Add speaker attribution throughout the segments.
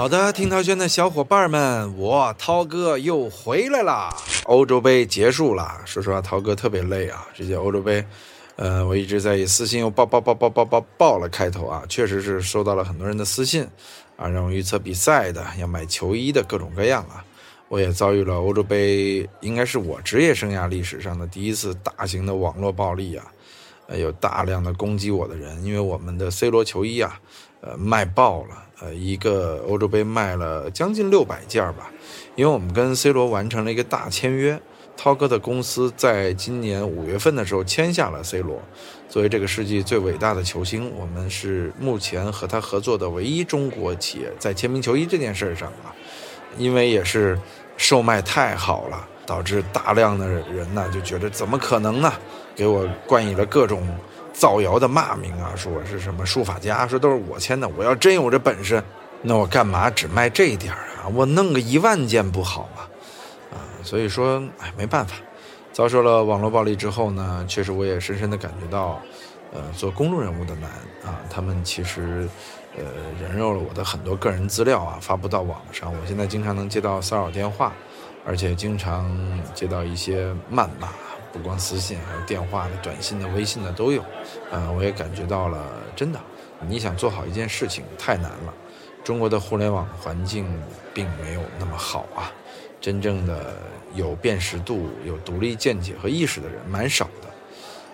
Speaker 1: 好的，听涛轩的小伙伴们，我涛哥又回来啦！欧洲杯结束了，说实话，涛哥特别累啊。这届欧洲杯，呃，我一直在以私信又爆爆爆爆爆爆爆了开头啊，确实是收到了很多人的私信啊，让我预测比赛的，要买球衣的各种各样啊。我也遭遇了欧洲杯，应该是我职业生涯历史上的第一次大型的网络暴力啊，有大量的攻击我的人，因为我们的 C 罗球衣啊，呃，卖爆了。呃，一个欧洲杯卖了将近六百件吧，因为我们跟 C 罗完成了一个大签约，涛哥的公司在今年五月份的时候签下了 C 罗，作为这个世纪最伟大的球星，我们是目前和他合作的唯一中国企业，在签名球衣这件事上啊，因为也是售卖太好了，导致大量的人呢就觉得怎么可能呢，给我冠以了各种。造谣的骂名啊，说我是什么书法家，说都是我签的。我要真有这本事，那我干嘛只卖这一点啊？我弄个一万件不好吗？啊，所以说，哎，没办法。遭受了网络暴力之后呢，确实我也深深的感觉到，呃，做公众人物的难啊。他们其实，呃，人肉了我的很多个人资料啊，发布到网上。我现在经常能接到骚扰电话，而且经常接到一些谩骂。不光私信，还有电话的、短信的、微信的都有。嗯，我也感觉到了，真的，你想做好一件事情太难了。中国的互联网环境并没有那么好啊，真正的有辨识度、有独立见解和意识的人蛮少的。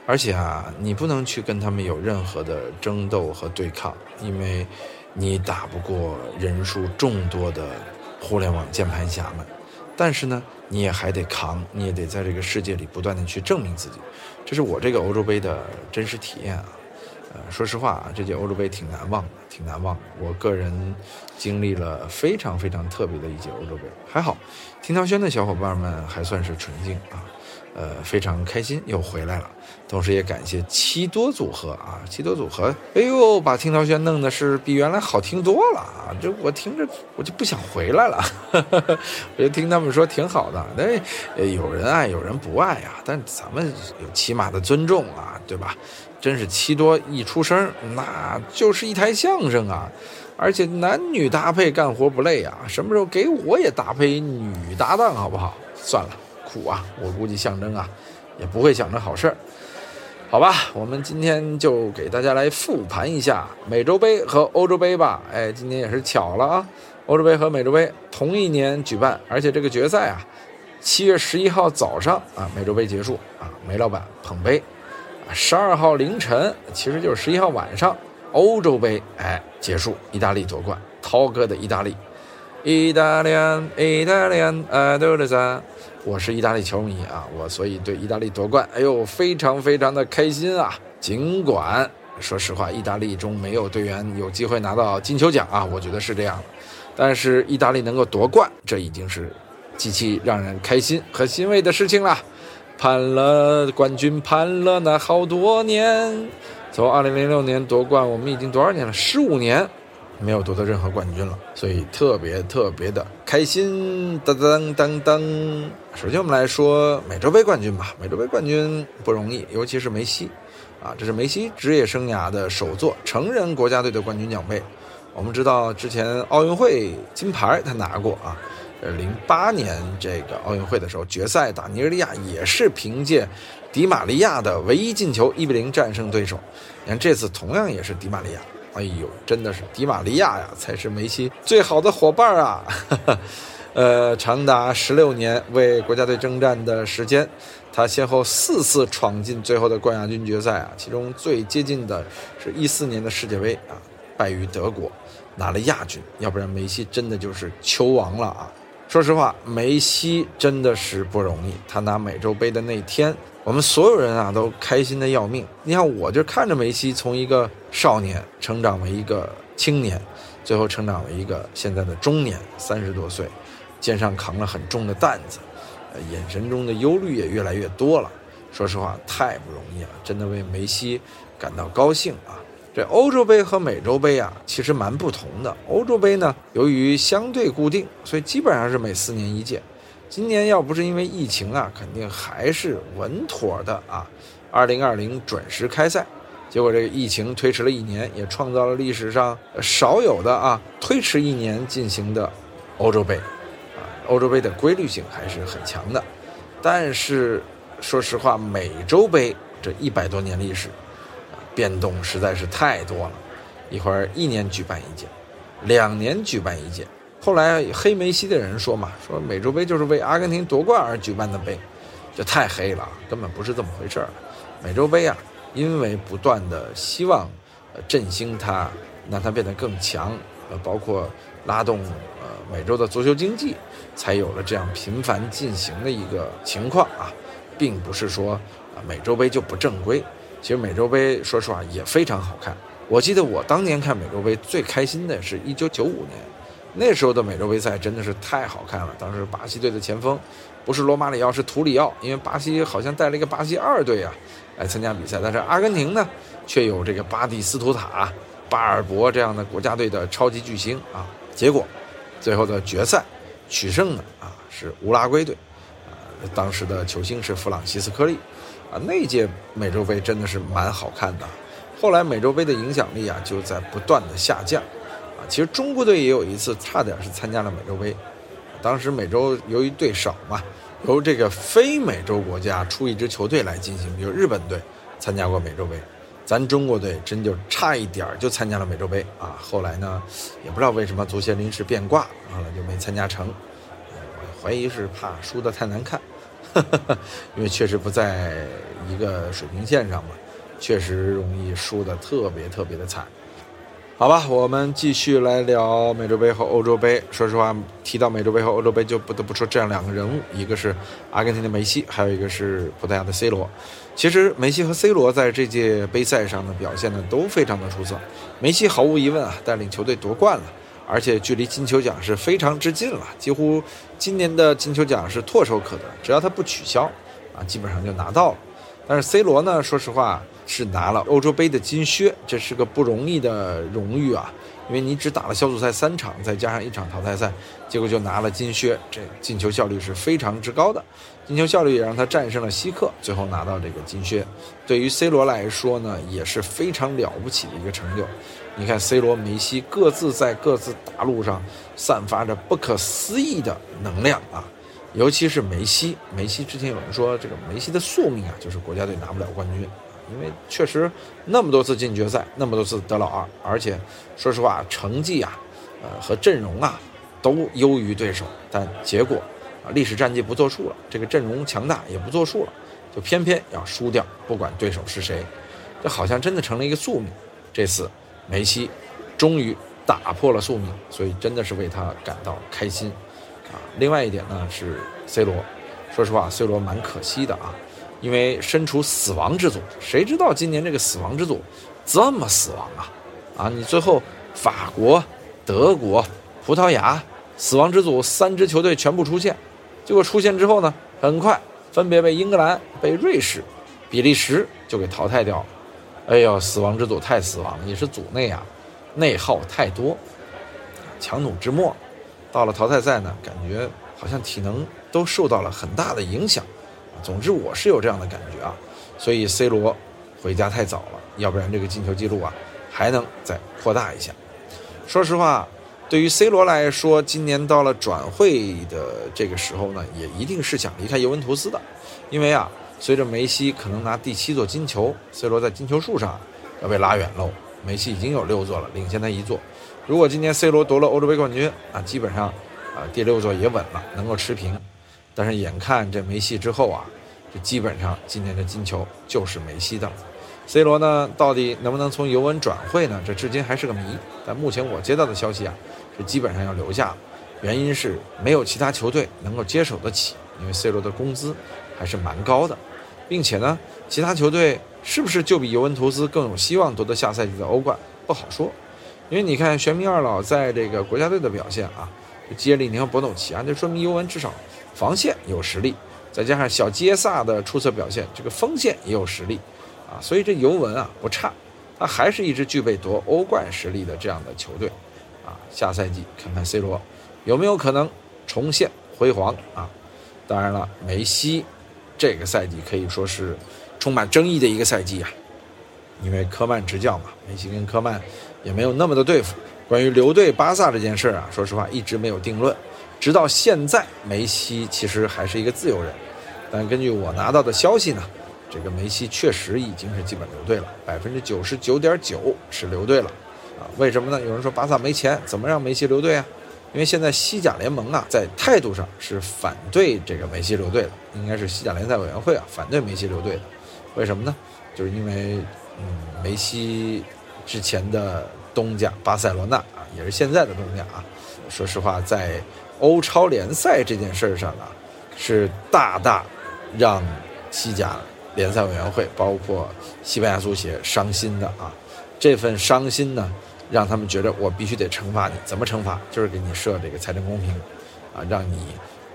Speaker 1: 而且啊，你不能去跟他们有任何的争斗和对抗，因为你打不过人数众多的互联网键盘侠们。但是呢？你也还得扛，你也得在这个世界里不断的去证明自己，这是我这个欧洲杯的真实体验啊。呃，说实话啊，这届欧洲杯挺难忘的，挺难忘的。我个人经历了非常非常特别的一届欧洲杯，还好，听涛轩的小伙伴们还算是纯净啊。呃，非常开心又回来了，同时也感谢七多组合啊，七多组合，哎呦，把听涛轩弄的是比原来好听多了啊！这我听着我就不想回来了，我就听他们说挺好的，那有人爱有人不爱啊，但咱们有起码的尊重啊，对吧？真是七多一出声，那就是一台相声啊，而且男女搭配干活不累啊，什么时候给我也搭配女搭档好不好？算了。苦啊！我估计象征啊，也不会想着好事儿，好吧？我们今天就给大家来复盘一下美洲杯和欧洲杯吧。哎，今年也是巧了啊，欧洲杯和美洲杯同一年举办，而且这个决赛啊，七月十一号早上啊，美洲杯结束啊，梅老板捧杯，十二号凌晨，其实就是十一号晚上，欧洲杯哎结束，意大利夺冠，涛哥的意大利，意大利，意大利，爱豆的赞。我是意大利球迷啊，我所以对意大利夺冠，哎呦，非常非常的开心啊！尽管说实话，意大利中没有队员有机会拿到金球奖啊，我觉得是这样的。但是意大利能够夺冠，这已经是极其让人开心和欣慰的事情了。盼了冠军，盼了那好多年，从2006年夺冠，我们已经多少年了？十五年。没有夺得任何冠军了，所以特别特别的开心。当当当当！首先我们来说美洲杯冠军吧。美洲杯冠军不容易，尤其是梅西，啊，这是梅西职业生涯的首座成人国家队的冠军奖杯。我们知道之前奥运会金牌他拿过啊，呃，零八年这个奥运会的时候决赛打尼日利亚也是凭借迪玛利亚的唯一进球一比零战胜对手。你看这次同样也是迪玛利亚。哎呦，真的是迪玛利亚呀，才是梅西最好的伙伴啊！呃，长达十六年为国家队征战的时间，他先后四次闯进最后的冠亚军决赛啊，其中最接近的是一四年的世界杯啊，败于德国，拿了亚军。要不然梅西真的就是球王了啊！说实话，梅西真的是不容易。他拿美洲杯的那天，我们所有人啊都开心的要命。你看，我就看着梅西从一个少年成长为一个青年，最后成长为一个现在的中年，三十多岁，肩上扛了很重的担子，呃，眼神中的忧虑也越来越多了。说实话，太不容易了，真的为梅西感到高兴啊！这欧洲杯和美洲杯啊，其实蛮不同的。欧洲杯呢，由于相对固定，所以基本上是每四年一届。今年要不是因为疫情啊，肯定还是稳妥的啊。二零二零准时开赛，结果这个疫情推迟了一年，也创造了历史上少有的啊推迟一年进行的欧洲杯，啊，欧洲杯的规律性还是很强的。但是说实话，美洲杯这一百多年历史，变动实在是太多了，一会儿一年举办一届，两年举办一届。后来黑梅西的人说嘛，说美洲杯就是为阿根廷夺冠而举办的杯，这太黑了，根本不是这么回事儿。美洲杯啊，因为不断的希望，振兴它，让它变得更强，呃，包括拉动呃美洲的足球经济，才有了这样频繁进行的一个情况啊，并不是说啊美洲杯就不正规。其实美洲杯说实话也非常好看。我记得我当年看美洲杯最开心的是一九九五年。那时候的美洲杯赛真的是太好看了。当时巴西队的前锋不是罗马里奥，是图里奥，因为巴西好像带了一个巴西二队啊来参加比赛。但是阿根廷呢，却有这个巴蒂斯图塔、巴尔博这样的国家队的超级巨星啊。结果最后的决赛取胜的啊是乌拉圭队，啊，当时的球星是弗朗西斯科利，啊，那届美洲杯真的是蛮好看的。后来美洲杯的影响力啊就在不断的下降。啊其实中国队也有一次差点是参加了美洲杯，当时美洲由于队少嘛，由这个非美洲国家出一支球队来进行，比如日本队参加过美洲杯，咱中国队真就差一点就参加了美洲杯啊。后来呢，也不知道为什么足协临时变卦，后来就没参加成。我怀疑是怕输得太难看，因为确实不在一个水平线上嘛，确实容易输得特别特别的惨。好吧，我们继续来聊美洲杯和欧洲杯。说实话，提到美洲杯和欧洲杯，就不得不说这样两个人物，一个是阿根廷的梅西，还有一个是葡萄牙的 C 罗。其实梅西和 C 罗在这届杯赛上的表现呢，都非常的出色。梅西毫无疑问啊，带领球队夺冠了，而且距离金球奖是非常之近了，几乎今年的金球奖是唾手可得，只要他不取消，啊，基本上就拿到了。但是 C 罗呢，说实话。是拿了欧洲杯的金靴，这是个不容易的荣誉啊！因为你只打了小组赛三场，再加上一场淘汰赛，结果就拿了金靴，这进球效率是非常之高的。进球效率也让他战胜了希克，最后拿到这个金靴。对于 C 罗来说呢，也是非常了不起的一个成就。你看 C 罗、梅西各自在各自大陆上散发着不可思议的能量啊！尤其是梅西，梅西之前有人说这个梅西的宿命啊，就是国家队拿不了冠军。因为确实那么多次进决赛，那么多次得老二，而且说实话成绩啊，呃和阵容啊都优于对手，但结果啊历史战绩不作数了，这个阵容强大也不作数了，就偏偏要输掉，不管对手是谁，这好像真的成了一个宿命。这次梅西终于打破了宿命，所以真的是为他感到开心啊。另外一点呢是 C 罗，说实话 C 罗蛮可惜的啊。因为身处死亡之组，谁知道今年这个死亡之组这么死亡啊？啊，你最后法国、德国、葡萄牙死亡之组三支球队全部出现，结果出现之后呢，很快分别被英格兰、被瑞士、比利时就给淘汰掉了。哎呦，死亡之组太死亡了，也是组内啊内耗太多，强弩之末，到了淘汰赛呢，感觉好像体能都受到了很大的影响。总之我是有这样的感觉啊，所以 C 罗回家太早了，要不然这个进球记录啊还能再扩大一下。说实话，对于 C 罗来说，今年到了转会的这个时候呢，也一定是想离开尤文图斯的，因为啊，随着梅西可能拿第七座金球，C 罗在金球数上要被拉远喽。梅西已经有六座了，领先他一座。如果今年 C 罗夺了欧洲杯冠军啊，基本上啊第六座也稳了，能够持平。但是眼看这梅西之后啊，基本上今年的金球就是梅西的。C 罗呢，到底能不能从尤文转会呢？这至今还是个谜。但目前我接到的消息啊，是基本上要留下，原因是没有其他球队能够接手得起，因为 C 罗的工资还是蛮高的，并且呢，其他球队是不是就比尤文图斯更有希望夺得下赛季的欧冠不好说。因为你看玄冥二老在这个国家队的表现啊，接力宁和博努奇啊，这说明尤文至少。防线有实力，再加上小杰萨的出色表现，这个锋线也有实力，啊，所以这尤文啊不差，他还是一支具备夺欧冠实力的这样的球队，啊，下赛季看看 C 罗有没有可能重现辉煌啊？当然了，梅西这个赛季可以说是充满争议的一个赛季啊。因为科曼执教嘛，梅西跟科曼也没有那么的对付。关于留队巴萨这件事儿啊，说实话一直没有定论，直到现在，梅西其实还是一个自由人。但根据我拿到的消息呢，这个梅西确实已经是基本留队了，百分之九十九点九是留队了。啊，为什么呢？有人说巴萨没钱，怎么让梅西留队啊？因为现在西甲联盟啊，在态度上是反对这个梅西留队的，应该是西甲联赛委员会啊反对梅西留队的。为什么呢？就是因为，嗯，梅西之前的东家巴塞罗那啊，也是现在的东家啊，说实话，在欧超联赛这件事上啊，是大大让西甲联赛委员会，包括西班牙足协伤心的啊。这份伤心呢。让他们觉得我必须得惩罚你，怎么惩罚？就是给你设这个财政公平，啊，让你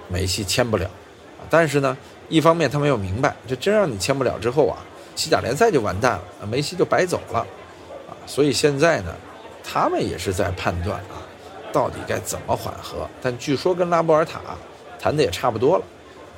Speaker 1: 梅西签不了，啊，但是呢，一方面他们又明白，这真让你签不了之后啊，西甲联赛就完蛋了，梅西就白走了，啊，所以现在呢，他们也是在判断啊，到底该怎么缓和。但据说跟拉波尔塔谈的也差不多了，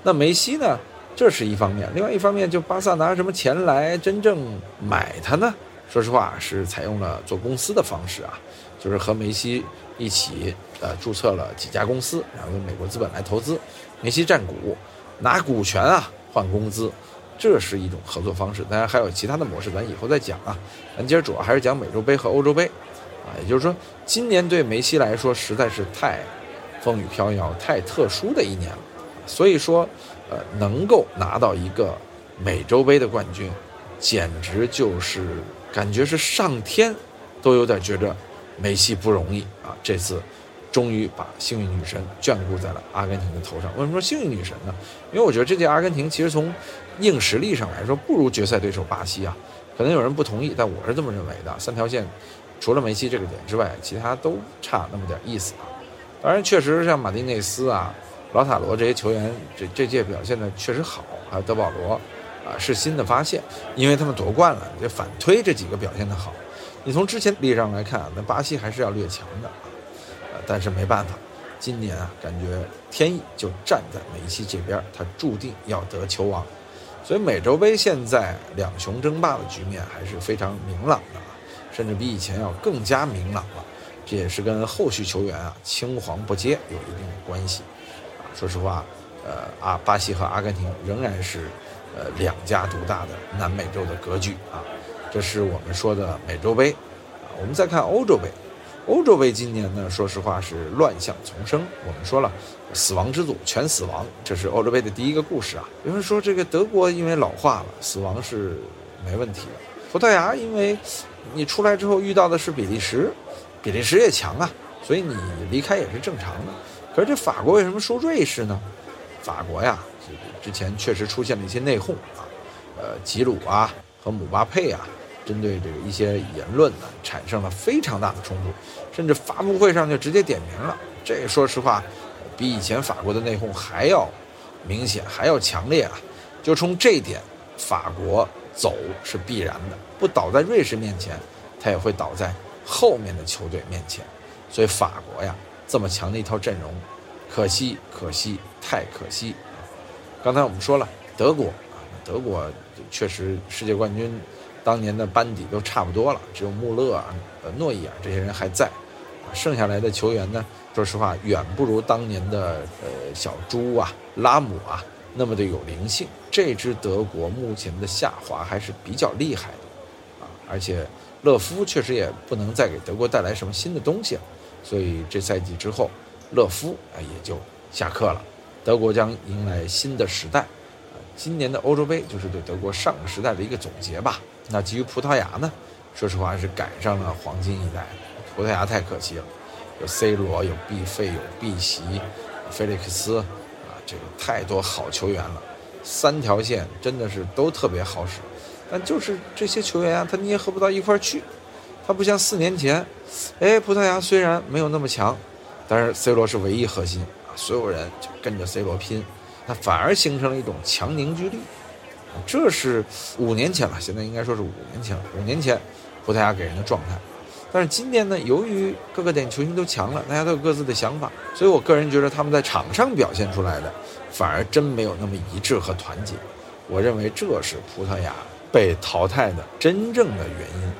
Speaker 1: 那梅西呢，这是一方面，另外一方面就巴萨拿什么钱来真正买他呢？说实话，是采用了做公司的方式啊，就是和梅西一起呃注册了几家公司，然后用美国资本来投资，梅西占股，拿股权啊换工资，这是一种合作方式。当然还有其他的模式，咱以后再讲啊。咱今儿主要还是讲美洲杯和欧洲杯啊，也就是说，今年对梅西来说实在是太风雨飘摇、太特殊的一年了。所以说，呃，能够拿到一个美洲杯的冠军，简直就是。感觉是上天，都有点觉着梅西不容易啊！这次终于把幸运女神眷顾在了阿根廷的头上。为什么说幸运女神呢？因为我觉得这届阿根廷其实从硬实力上来说不如决赛对手巴西啊。可能有人不同意，但我是这么认为的。三条线除了梅西这个点之外，其他都差那么点意思啊。当然，确实像马丁内斯啊、老塔罗这些球员，这这届表现的确实好，还有德保罗。啊，是新的发现，因为他们夺冠了，这反推这几个表现的好。你从之前历史上来看啊，那巴西还是要略强的啊。呃，但是没办法，今年啊，感觉天意就站在梅西这边，他注定要得球王。所以美洲杯现在两雄争霸的局面还是非常明朗的啊，甚至比以前要更加明朗了。这也是跟后续球员啊青黄不接有一定的关系。说实话，呃，阿巴西和阿根廷仍然是。呃，两家独大的南美洲的格局啊，这是我们说的美洲杯啊。我们再看欧洲杯，欧洲杯今年呢，说实话是乱象丛生。我们说了，死亡之组全死亡，这是欧洲杯的第一个故事啊。有人说这个德国因为老化了，死亡是没问题的。葡萄牙因为你出来之后遇到的是比利时，比利时也强啊，所以你离开也是正常的。可是这法国为什么输瑞士呢？法国呀。之前确实出现了一些内讧啊，呃，吉鲁啊和姆巴佩啊，针对这个一些言论呢，产生了非常大的冲突，甚至发布会上就直接点名了。这说实话，比以前法国的内讧还要明显，还要强烈啊！就冲这一点，法国走是必然的，不倒在瑞士面前，他也会倒在后面的球队面前。所以法国呀，这么强的一套阵容，可惜，可惜，太可惜。刚才我们说了，德国啊，德国确实世界冠军当年的班底都差不多了，只有穆勒啊、诺伊尔这些人还在，啊，剩下来的球员呢，说实话远不如当年的呃小猪啊、拉姆啊那么的有灵性。这支德国目前的下滑还是比较厉害的，啊，而且勒夫确实也不能再给德国带来什么新的东西了，所以这赛季之后，勒夫啊也就下课了。德国将迎来新的时代，啊，今年的欧洲杯就是对德国上个时代的一个总结吧。那基于葡萄牙呢，说实话是赶上了黄金一代，葡萄牙太可惜了，有 C 罗，有 B 费，有 B 席，菲利克斯，啊，这个太多好球员了，三条线真的是都特别好使，但就是这些球员啊，他捏合不到一块去，他不像四年前，哎，葡萄牙虽然没有那么强，但是 C 罗是唯一核心。所有人就跟着 C 罗拼，那反而形成了一种强凝聚力。这是五年前了，现在应该说是五年前了。五年前，葡萄牙给人的状态。但是今年呢，由于各个点球星都强了，大家都有各自的想法，所以我个人觉得他们在场上表现出来的，反而真没有那么一致和团结。我认为这是葡萄牙被淘汰的真正的原因，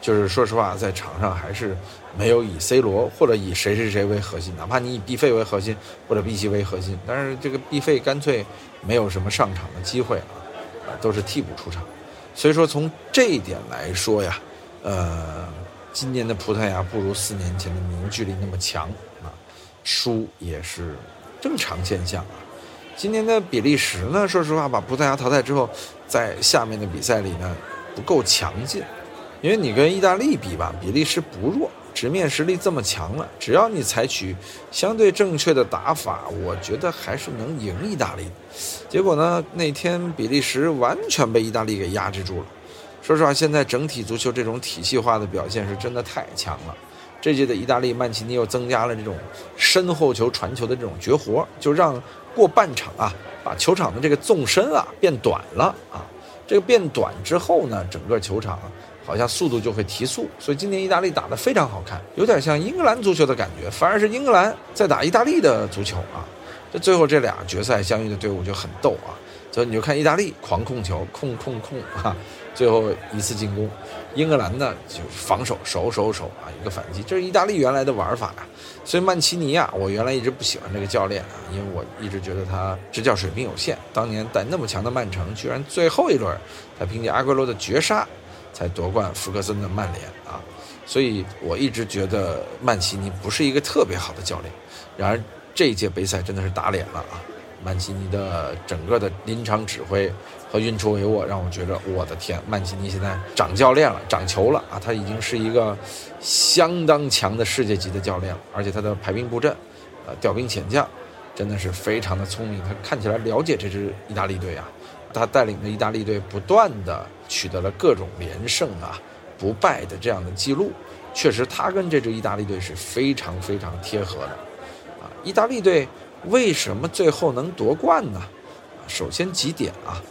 Speaker 1: 就是说实话，在场上还是没有以 C 罗或者以谁谁谁为核心，哪怕你以 B 费为核心或者 B 西为核心，但是这个 B 费干脆没有什么上场的机会啊，都是替补出场。所以说从这一点来说呀，呃，今年的葡萄牙不如四年前的凝聚力那么强啊，输也是正常现象啊。今年的比利时呢，说实话把葡萄牙淘汰之后，在下面的比赛里呢不够强劲，因为你跟意大利比吧，比利时不弱，直面实力这么强了，只要你采取相对正确的打法，我觉得还是能赢意大利。结果呢，那天比利时完全被意大利给压制住了。说实话，现在整体足球这种体系化的表现是真的太强了。这届的意大利曼奇尼又增加了这种身后球传球的这种绝活，就让。过半场啊，把球场的这个纵深啊变短了啊，这个变短之后呢，整个球场好像速度就会提速，所以今年意大利打得非常好看，有点像英格兰足球的感觉，反而是英格兰在打意大利的足球啊。这最后这俩决赛相遇的队伍就很逗啊，所以你就看意大利狂控球，控控控啊。最后一次进攻，英格兰呢就防守守守守啊，一个反击，这是意大利原来的玩法呀。所以曼奇尼啊，我原来一直不喜欢这个教练啊，因为我一直觉得他执教水平有限。当年带那么强的曼城，居然最后一轮他凭借阿圭罗的绝杀才夺冠福克森的曼联啊，所以我一直觉得曼奇尼不是一个特别好的教练。然而这一届杯赛真的是打脸了啊！曼奇尼的整个的临场指挥。和运筹帷幄，让我觉得我的天，曼奇尼现在长教练了，长球了啊！他已经是一个相当强的世界级的教练了，而且他的排兵布阵，呃，调兵遣将，真的是非常的聪明。他看起来了解这支意大利队啊，他带领的意大利队不断的取得了各种连胜啊，不败的这样的记录，确实他跟这支意大利队是非常非常贴合的啊！意大利队为什么最后能夺冠呢？首先几点啊。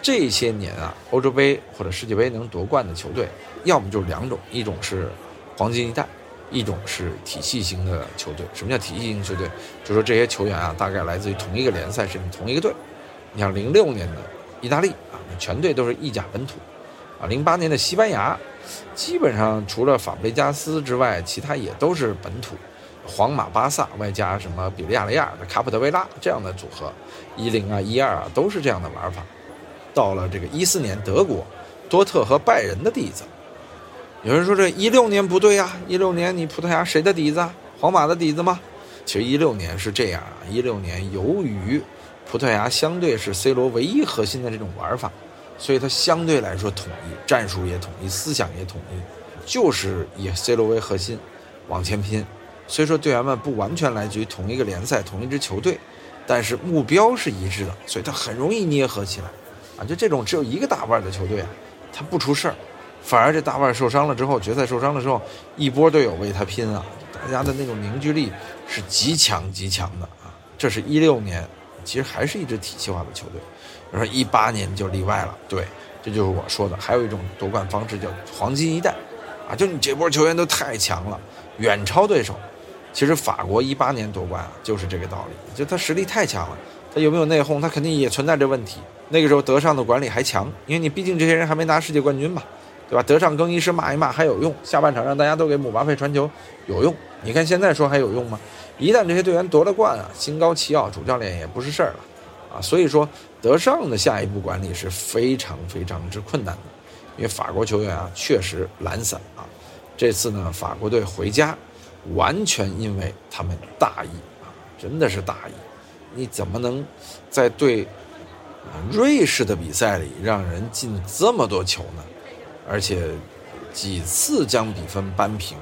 Speaker 1: 这些年啊，欧洲杯或者世界杯能夺冠的球队，要么就是两种，一种是黄金一代，一种是体系型的球队。什么叫体系型球队？就说这些球员啊，大概来自于同一个联赛，甚至同一个队。你像零六年的意大利，全队都是意甲本土啊。零八年的西班牙，基本上除了法布雷加斯之外，其他也都是本土。皇马、巴萨外加什么比利亚雷亚的卡普特维拉这样的组合，一零啊、一二啊，都是这样的玩法。到了这个一四年，德国多特和拜仁的底子。有人说这一六年不对呀，一六年你葡萄牙谁的底子啊？皇马的底子吗？其实一六年是这样啊，一六年由于葡萄牙相对是 C 罗唯一核心的这种玩法，所以它相对来说统一，战术也统一，思想也统一，就是以 C 罗为核心往前拼。虽说队员们不完全来自于同一个联赛、同一支球队，但是目标是一致的，所以他很容易捏合起来。啊，就这种只有一个大腕的球队啊，他不出事儿，反而这大腕受伤了之后，决赛受伤了之后，一波队友为他拼啊，大家的那种凝聚力是极强极强的啊。这是一六年，其实还是一支体系化的球队。比如说一八年就例外了，对，这就是我说的。还有一种夺冠方式叫黄金一代，啊，就你这波球员都太强了，远超对手。其实法国一八年夺冠啊，就是这个道理，就他实力太强了，他有没有内讧，他肯定也存在这问题。那个时候德尚的管理还强，因为你毕竟这些人还没拿世界冠军嘛，对吧？德尚更衣室骂一骂还有用，下半场让大家都给姆巴佩传球有用。你看现在说还有用吗？一旦这些队员夺了冠啊，心高气傲，主教练也不是事儿了啊。所以说德尚的下一步管理是非常非常之困难的，因为法国球员啊确实懒散啊。这次呢法国队回家，完全因为他们大意啊，真的是大意。你怎么能在对？瑞士的比赛里让人进这么多球呢，而且几次将比分扳平，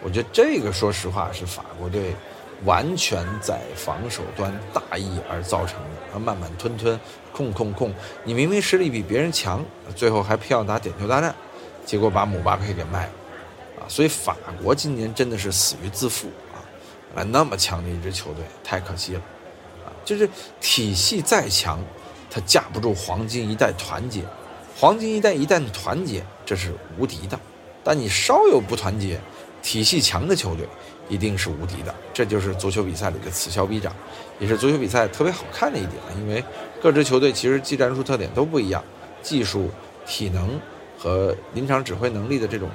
Speaker 1: 我觉得这个说实话是法国队完全在防守端大意而造成的，慢慢吞吞控控控，你明明实力比别人强，最后还偏要打点球大战，结果把姆巴佩给卖了，啊，所以法国今年真的是死于自负啊，来那么强的一支球队太可惜了，啊，就是体系再强。他架不住黄金一代团结，黄金一代一旦团结，这是无敌的。但你稍有不团结，体系强的球队一定是无敌的。这就是足球比赛里的此消彼长，也是足球比赛特别好看的一点。因为各支球队其实技战术特点都不一样，技术体能和临场指挥能力的这种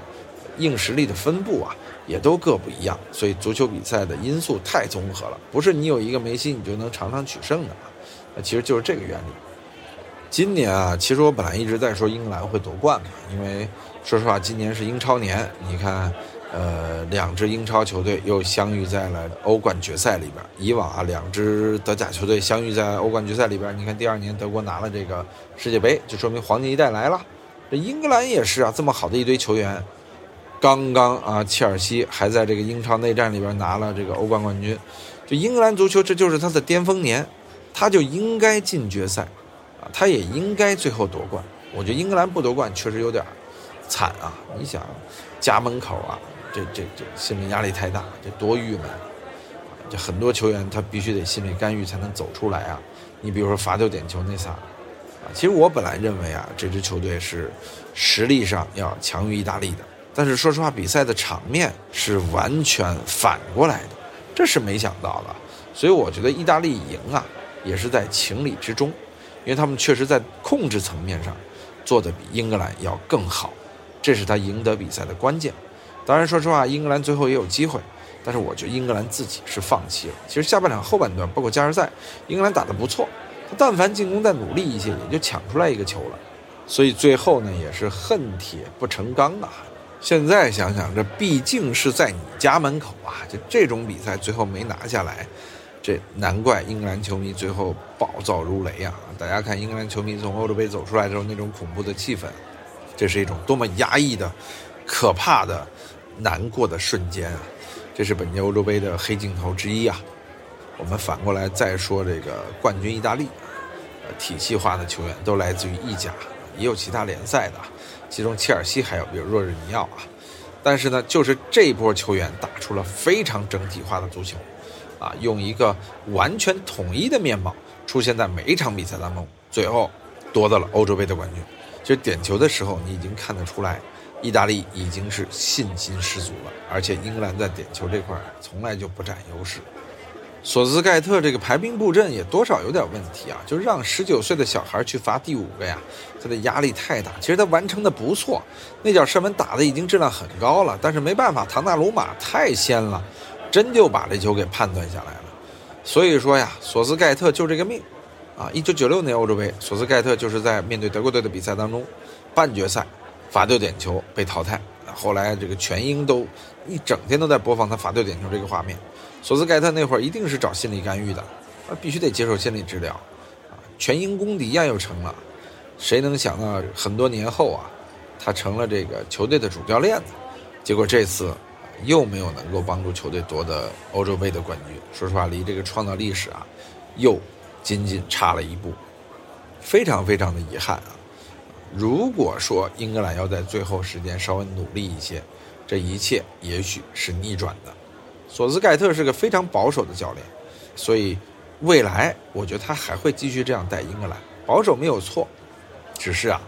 Speaker 1: 硬实力的分布啊，也都各不一样。所以足球比赛的因素太综合了，不是你有一个梅西你就能场场取胜的。那其实就是这个原理。今年啊，其实我本来一直在说英格兰会夺冠嘛，因为说实话，今年是英超年，你看。呃，两支英超球队又相遇在了欧冠决赛里边。以往啊，两支德甲球队相遇在欧冠决赛里边，你看第二年德国拿了这个世界杯，就说明黄金一代来了。这英格兰也是啊，这么好的一堆球员，刚刚啊，切尔西还在这个英超内战里边拿了这个欧冠冠军。就英格兰足球，这就是他的巅峰年，他就应该进决赛，啊，他也应该最后夺冠。我觉得英格兰不夺冠确实有点惨啊！你想，家门口啊。这这这心理压力太大，这多郁闷！这很多球员他必须得心理干预才能走出来啊。你比如说罚丢点球那仨，啊，其实我本来认为啊，这支球队是实力上要强于意大利的，但是说实话，比赛的场面是完全反过来的，这是没想到的。所以我觉得意大利赢啊，也是在情理之中，因为他们确实在控制层面上做的比英格兰要更好，这是他赢得比赛的关键。当然，说实话，英格兰最后也有机会，但是我觉得英格兰自己是放弃了。其实下半场后半段，包括加时赛，英格兰打得不错，他但凡进攻再努力一些，也就抢出来一个球了。所以最后呢，也是恨铁不成钢啊。现在想想，这毕竟是在你家门口啊，就这种比赛最后没拿下来，这难怪英格兰球迷最后暴躁如雷啊！大家看英格兰球迷从欧洲杯走出来之后那种恐怖的气氛，这是一种多么压抑的、可怕的。难过的瞬间啊，这是本届欧洲杯的黑镜头之一啊。我们反过来再说这个冠军意大利，呃，体系化的球员都来自于意甲，也有其他联赛的，其中切尔西还有比如若日尼奥啊。但是呢，就是这波球员打出了非常整体化的足球，啊，用一个完全统一的面貌出现在每一场比赛当中，最后夺得了欧洲杯的冠军。就点球的时候，你已经看得出来。意大利已经是信心十足了，而且英格兰在点球这块从来就不占优势。索斯盖特这个排兵布阵也多少有点问题啊，就让十九岁的小孩去罚第五个呀，他的压力太大。其实他完成的不错，那脚射门打的已经质量很高了，但是没办法，唐纳鲁马太仙了，真就把这球给判断下来了。所以说呀，索斯盖特就这个命啊！一九九六年欧洲杯，索斯盖特就是在面对德国队的比赛当中，半决赛。罚丢点球被淘汰，后来这个全英都一整天都在播放他罚丢点球这个画面。索斯盖特那会儿一定是找心理干预的，啊，必须得接受心理治疗，啊，全英公敌呀又成了。谁能想到很多年后啊，他成了这个球队的主教练呢？结果这次又没有能够帮助球队夺得欧洲杯的冠军。说实话，离这个创造历史啊，又仅仅差了一步，非常非常的遗憾啊。如果说英格兰要在最后时间稍微努力一些，这一切也许是逆转的。索斯盖特是个非常保守的教练，所以未来我觉得他还会继续这样带英格兰。保守没有错，只是啊，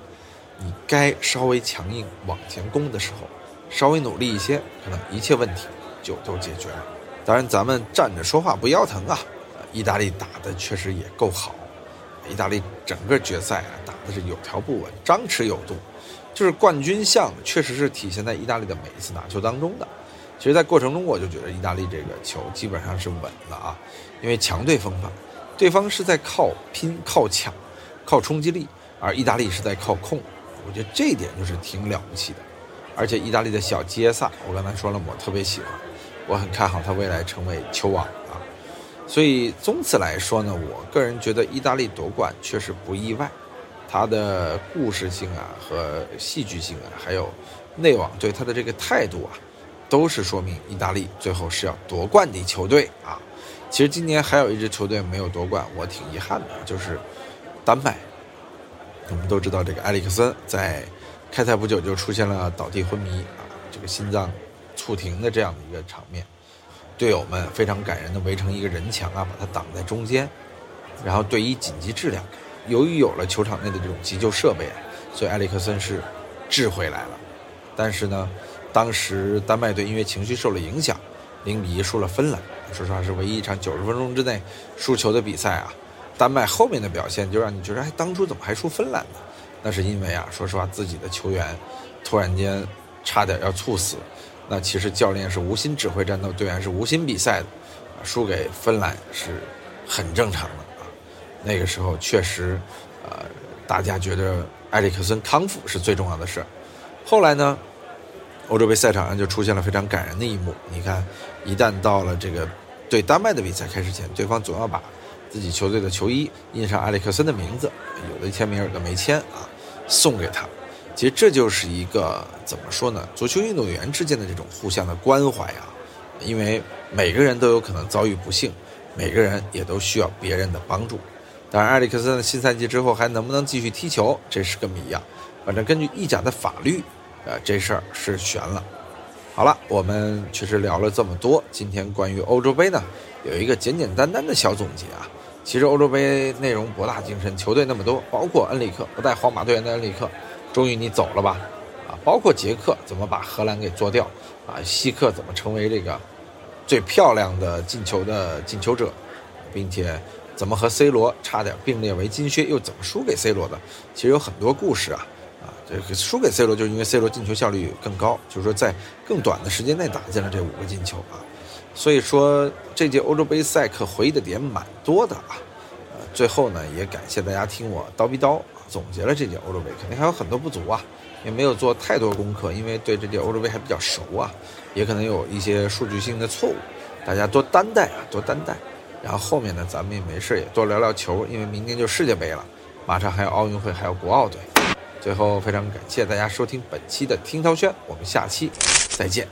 Speaker 1: 你该稍微强硬往前攻的时候，稍微努力一些，可能一切问题就都解决了。当然，咱们站着说话不腰疼啊。意大利打的确实也够好。意大利整个决赛啊是有条不紊、张弛有度，就是冠军相确实是体现在意大利的每一次拿球当中的。其实，在过程中我就觉得意大利这个球基本上是稳了啊，因为强队风范，对方是在靠拼、靠抢、靠冲击力，而意大利是在靠控。我觉得这一点就是挺了不起的。而且意大利的小杰萨，我刚才说了，我特别喜欢，我很看好他未来成为球王啊。所以，从此来说呢，我个人觉得意大利夺冠确实不意外，它的故事性啊和戏剧性啊，还有内网对他的这个态度啊，都是说明意大利最后是要夺冠的球队啊。其实今年还有一支球队没有夺冠，我挺遗憾的，就是丹麦。我们都知道，这个埃里克森在开赛不久就出现了倒地昏迷啊，这个心脏猝停的这样的一个场面。队友们非常感人的围成一个人墙啊，把他挡在中间，然后队医紧急治疗。由于有了球场内的这种急救设备，所以埃里克森是治回来了。但是呢，当时丹麦队因为情绪受了影响，零比一输了芬兰。说实话，是唯一一场九十分钟之内输球的比赛啊。丹麦后面的表现就让你觉得，哎，当初怎么还输芬兰呢？那是因为啊，说实话，自己的球员突然间差点要猝死，那其实教练是无心指挥战斗，队员是无心比赛的，输给芬兰是很正常的。那个时候确实，呃，大家觉得埃里克森康复是最重要的事儿。后来呢，欧洲杯赛场上就出现了非常感人的一幕。你看，一旦到了这个对丹麦的比赛开始前，对方总要把自己球队的球衣印上埃里克森的名字，有的签名，有的没签啊。送给他，其实这就是一个怎么说呢？足球运动员之间的这种互相的关怀啊，因为每个人都有可能遭遇不幸，每个人也都需要别人的帮助。当然，埃里克森的新赛季之后还能不能继续踢球，这是个谜啊。反正根据意甲的法律，呃，这事儿是悬了。好了，我们确实聊了这么多，今天关于欧洲杯呢，有一个简简单单的小总结啊。其实欧洲杯内容博大精深，球队那么多，包括恩里克不带皇马队员的恩里克，终于你走了吧？啊，包括捷克怎么把荷兰给做掉？啊，希克怎么成为这个最漂亮的进球的进球者，并且怎么和 C 罗差点并列为金靴，又怎么输给 C 罗的？其实有很多故事啊，啊，这个输给 C 罗就是因为 C 罗进球效率更高，就是说在更短的时间内打进了这五个进球啊。所以说，这届欧洲杯赛可回忆的点蛮多的啊。呃，最后呢，也感谢大家听我叨逼叨总结了这届欧洲杯，肯定还有很多不足啊，也没有做太多功课，因为对这届欧洲杯还比较熟啊，也可能有一些数据性的错误，大家多担待啊，多担待。然后后面呢，咱们也没事也多聊聊球，因为明年就世界杯了，马上还有奥运会，还有国奥队。最后非常感谢大家收听本期的听涛轩，我们下期再见。